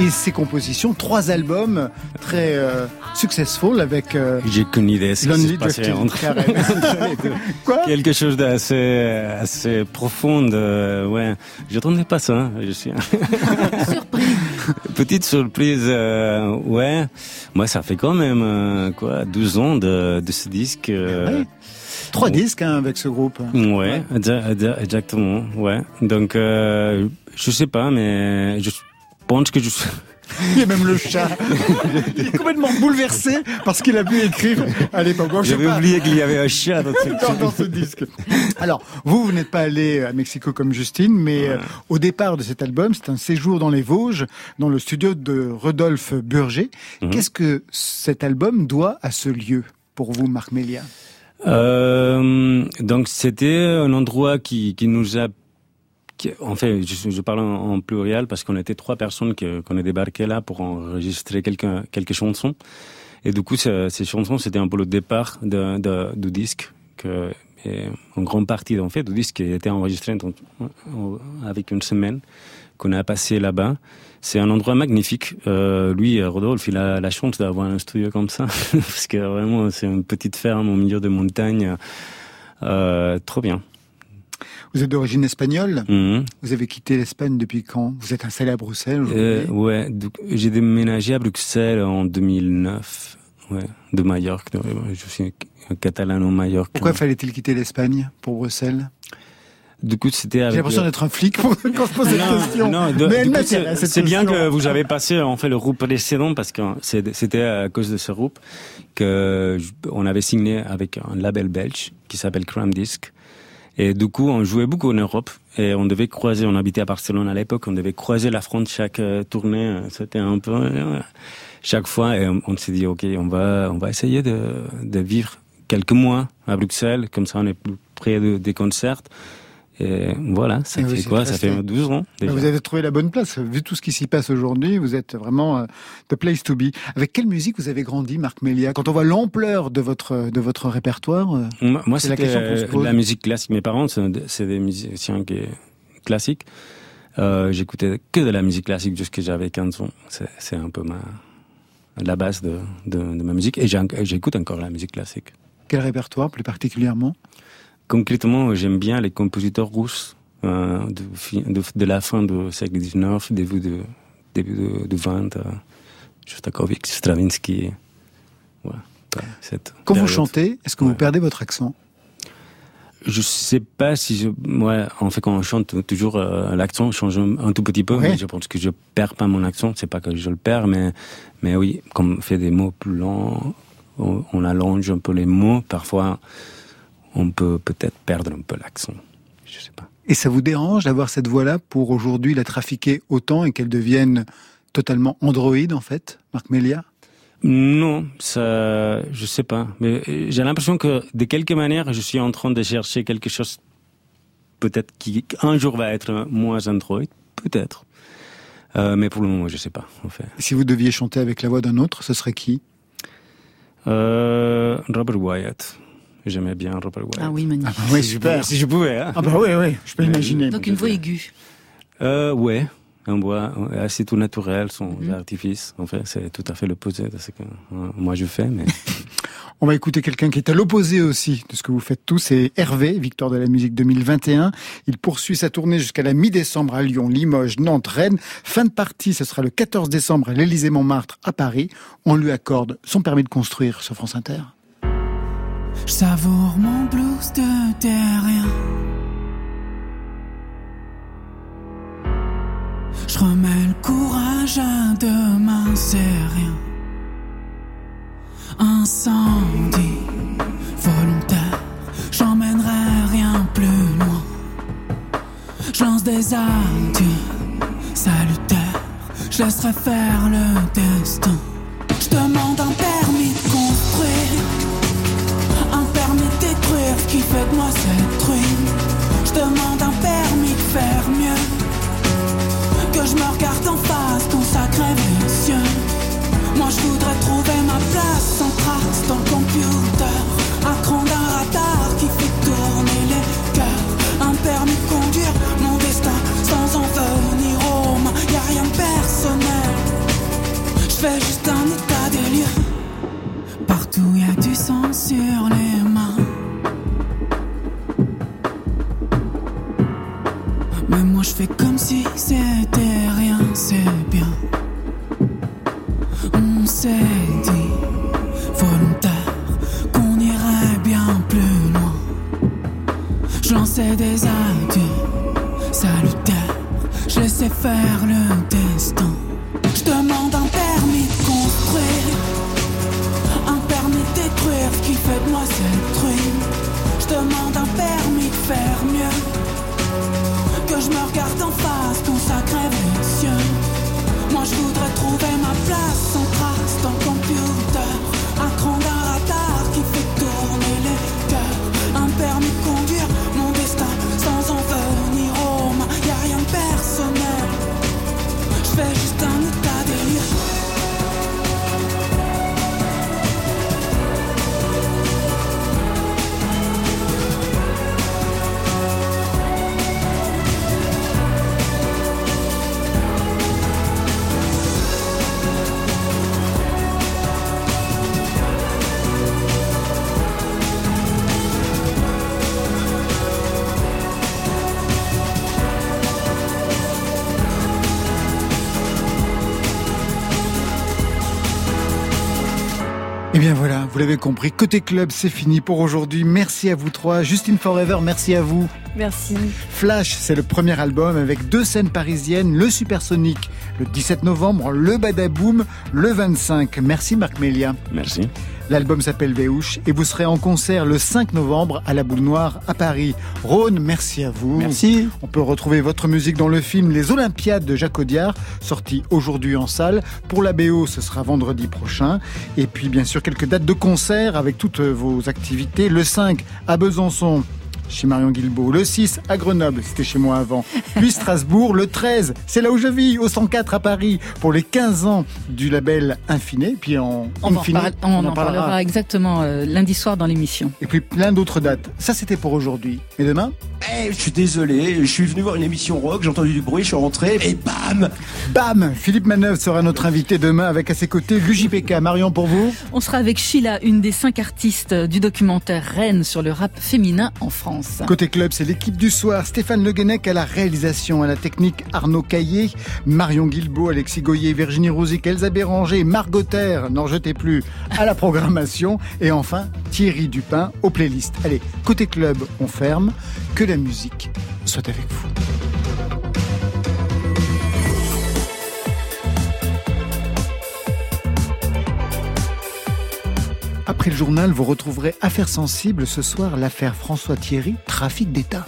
et ces compositions? Trois albums très euh, successful avec... euh, J'ai qu'une idée de ce qui Lonely se passait Drifting entre, Karen. *laughs* entre les deux. *laughs* Quoi? Quelque chose d'assez assez profond. euh, ouais, j'attendais pas ça. hein, Je suis *laughs* petite surprise. euh, ouais, moi ça fait quand même euh, quoi 12 ans de, de ce disque. euh, Trois disques hein, avec ce groupe. Ouais, exa- exa- exactement. Ouais. Donc, euh, je sais pas, mais je pense que je suis. Il y a même le chat. Il est complètement bouleversé parce qu'il a pu écrire à l'époque. J'avais oublié qu'il y avait un chat dans ce dans, dans ce disque. Alors, vous, vous n'êtes pas allé à Mexico comme Justine, mais euh, au départ de cet album, c'est un séjour dans les Vosges, dans le studio de Rodolphe Burger. Mhm. Qu'est-ce que cet album doit à ce lieu pour vous, Marc Mélia Euh, donc c'était un endroit qui, qui nous a en fait, je, parle en, pluriel parce qu'on était trois personnes qu'on est débarqué là pour enregistrer quelques, chansons. Et du coup, ce- ces chansons, c'était un peu le départ de, du disque. En grande partie, en fait, du disque qui était enregistré en- avec une semaine qu'on a passé là-bas. C'est un endroit magnifique. Euh, lui, euh, Rodolphe, il a la chance d'avoir un studio comme ça, *laughs* parce que vraiment, c'est une petite ferme au milieu de montagnes. Euh, trop bien. Vous êtes d'origine espagnole. Mhm. Vous avez quitté l'Espagne depuis quand Vous êtes installé à Bruxelles Euh, ouais, j'ai déménagé à Bruxelles en 2009. Ouais, de Majorque. Je suis un catalano-majorque. Pourquoi fallait-il quitter l'Espagne pour Bruxelles Du coup, c'était avec. J'ai l'impression le- d'être un flic *laughs* quand je pose cette Non, question. non, de- Mais du elle coup, m'intéresse, c'est bien que vous avez passé en fait le groupe précédent parce que c'était à cause de ce groupe que je- on avait signé avec un label belge qui s'appelle Cram Disc. Et du coup, on jouait beaucoup en Europe et on devait croiser. On habitait à Barcelone à l'époque. On devait croiser la fronte chaque euh, tournée. C'était un peu euh, chaque fois et on, on s'est dit ok, on va on va essayer de, de vivre quelques mois à Bruxelles. Comme ça, on est plus près de- des concerts. Et voilà, ça Et oui, fait quoi? Ça fait fait. 12 ans déjà. Vous avez trouvé la bonne place. Vu tout ce qui s'y passe aujourd'hui, vous êtes vraiment euh, the place to be. Avec quelle musique vous avez grandi, Marc Mélia Quand on voit l'ampleur de votre de votre répertoire, euh, Moi, c'est la question qu'on se euh, pose. la musique classique. Mes parents, c'est des musiciens qui, classiques. Euh, J'écoutais que de la musique classique jusqu'à j'avais 15 ans. C'est un peu ma, la base de, de, de ma musique. Et j'écoute encore la musique classique. quel répertoire plus particulièrement? Concrètement, j'aime bien les compositeurs russes euh, de, fi- de, de la fin du siècle XIX, début de début de, de 20, euh, Shostakovich, Stravinsky. Voilà, cette Quand vous chantez, est-ce que vous perdez votre accent? Je sais pas si je, ouais, en fait, quand on chante, toujours euh, l'accent change un, un tout petit peu, Ouais. mais je pense que je perds pas mon accent. C'est pas que je le perds, mais, mais oui, comme on fait des mots plus on, on allonge un peu les mots. Parfois, on peut peut-être perdre un peu l'accent. Je sais pas. Et ça vous dérange d'avoir cette voix-là pour aujourd'hui la trafiquer autant et qu'elle devienne totalement androïde en fait, Marc Mélia Non, ça, je sais pas. Mais euh, j'ai l'impression que de quelque manière, je suis en train de chercher quelque chose, peut-être qui un jour va être moins Android, peut-être. Euh, mais pour le moment, je sais pas. En fait. Si vous deviez chanter avec la voix d'un autre, ce serait qui? Euh, Robert Wyatt. J'aimais bien Robert Wyatt. Ah oui, magnifique. Ah bah oui, Si je super. pouvais- Si je pouvais. Hein. Ah bah oui, oui, je peux imaginer. Donc une voix aiguë. Euh, ouais. Un bois assez tout naturel, sans Mhm. artifice. En fait, c'est tout à fait l'opposé de ce que euh, moi je fais. Mais *laughs* On va écouter quelqu'un qui est à l'opposé aussi de ce que vous faites tous, c'est Hervé, victoire de la musique 2021. Il poursuit sa tournée jusqu'à la mi-décembre à Lyon, Limoges, Nantes, Rennes. Fin de partie, ce sera le 14 décembre à l'Élysée-Montmartre à Paris. On lui accorde son permis de construire sur France Inter. Je savoure mon blues de terrien. Je remets le courage à demain, c'est rien. Incendie volontaire, j'emmènerai rien plus loin. Je lance des adieux salutaires, je laisserai faire le destin. Je demande un permis qui fait de moi cette ruine. Je demande un permis de faire mieux. Que je me regarde en Et Eh bien voilà, vous l'avez compris, côté club, c'est fini pour aujourd'hui. Merci à vous trois. Justine Forever, merci à vous. Merci. Flash, c'est le premier album avec deux scènes parisiennes, le Supersonic le 17 novembre, le Badaboom le 25. Merci Marc Mélia. Merci. L'album s'appelle Véouche et vous serez en concert le 5 novembre à la Boule Noire à Paris. Rhône, merci à vous. Merci. On peut retrouver votre musique dans le film Les Olympiades de Jacques Audiard, sorti aujourd'hui en salle. Pour la BO, ce sera vendredi prochain. Et puis bien sûr quelques dates de concert avec toutes vos activités. Le 5 à Besançon, chez Marion Guilbault. Le 6 à Grenoble, c'était chez moi avant. Puis Strasbourg, le 13, c'est là où je vis, au 104 à Paris, pour les 15 ans du label Infiné. Puis en On, en, parle- on en parlera exactement euh, lundi soir dans l'émission. Et puis plein d'autres dates. Ça, c'était pour aujourd'hui. Et demain? Eh, je suis désolé, je suis venu voir une émission rock, j'ai entendu du bruit, je suis rentré et bam Bam Philippe Manœuvre sera notre invité demain avec à ses côtés l'UJPK. Marion, pour vous? On sera avec Sheila, une des cinq artistes du documentaire Rennes sur le rap féminin en France. Côté club, c'est l'équipe du soir. Stéphane Le Guenec à la réalisation, à la technique Arnaud Caillé, Marion Guilbault, Alexis Goyer, Virginie Rouzic, Elsa Béranger, Margot Terre, n'en jetez plus, à la programmation. Et enfin, Thierry Dupin aux playlists. Allez, côté club, on ferme. Que la musique soit avec vous. Après le journal, vous retrouverez Affaires sensibles ce soir, l'affaire François Thierry, trafic d'État.